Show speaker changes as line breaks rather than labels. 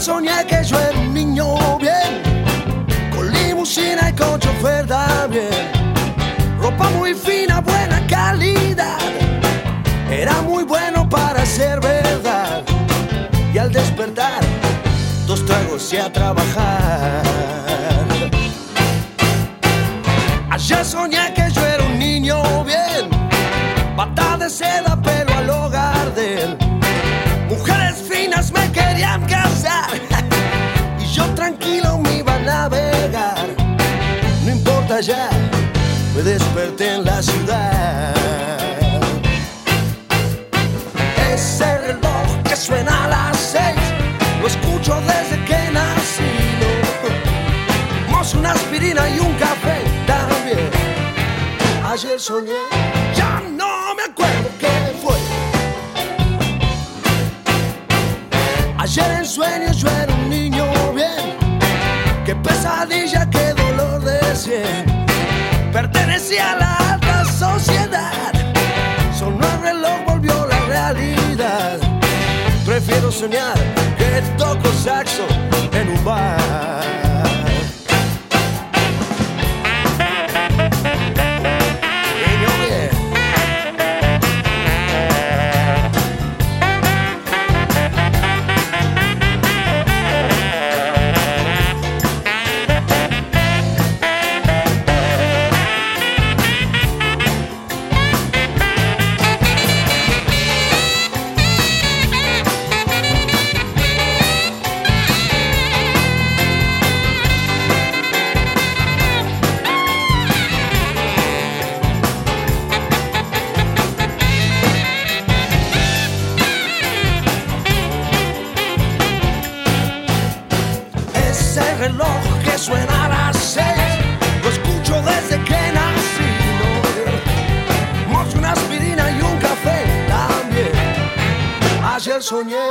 soñé que yo era un niño bien, con limusina y con chofer bien. Ropa muy fina, buena calidad, era muy bueno para ser verdad. Y al despertar, dos tragos y a trabajar. Ayer soñé que Ya, me desperté en la ciudad. Ese reloj que suena a las seis, lo escucho desde que nací. ¿no? Una aspirina y un café también. Ayer soñé, ya no me acuerdo qué fue. Ayer en sueños yo era Prefiero soñar que toco saxo en un bar. Reloj que suena a las seis, lo escucho desde que nací. ¿no? Una aspirina y un café también. Ayer soñé,